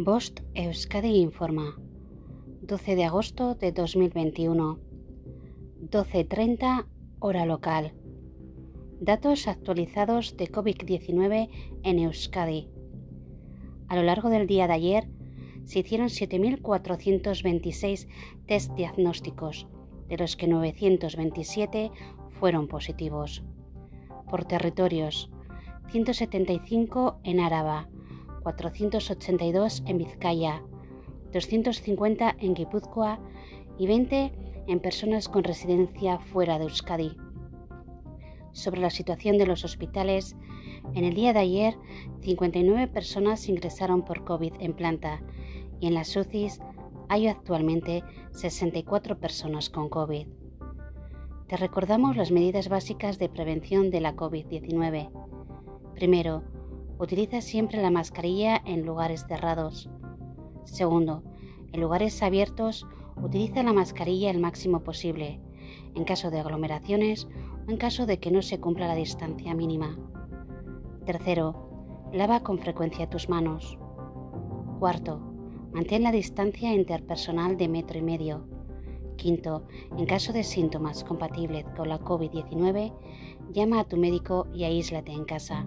Bost Euskadi informa. 12 de agosto de 2021. 12.30 hora local. Datos actualizados de COVID-19 en Euskadi. A lo largo del día de ayer se hicieron 7.426 test diagnósticos, de los que 927 fueron positivos. Por territorios, 175 en Áraba, 482 en Vizcaya, 250 en Guipúzcoa y 20 en personas con residencia fuera de Euskadi. Sobre la situación de los hospitales, en el día de ayer 59 personas ingresaron por COVID en planta y en las UCIs hay actualmente 64 personas con COVID. Te recordamos las medidas básicas de prevención de la COVID-19. Primero, Utiliza siempre la mascarilla en lugares cerrados. Segundo, en lugares abiertos, utiliza la mascarilla el máximo posible, en caso de aglomeraciones o en caso de que no se cumpla la distancia mínima. Tercero, lava con frecuencia tus manos. Cuarto, mantén la distancia interpersonal de metro y medio. Quinto, en caso de síntomas compatibles con la COVID-19, llama a tu médico y aíslate en casa.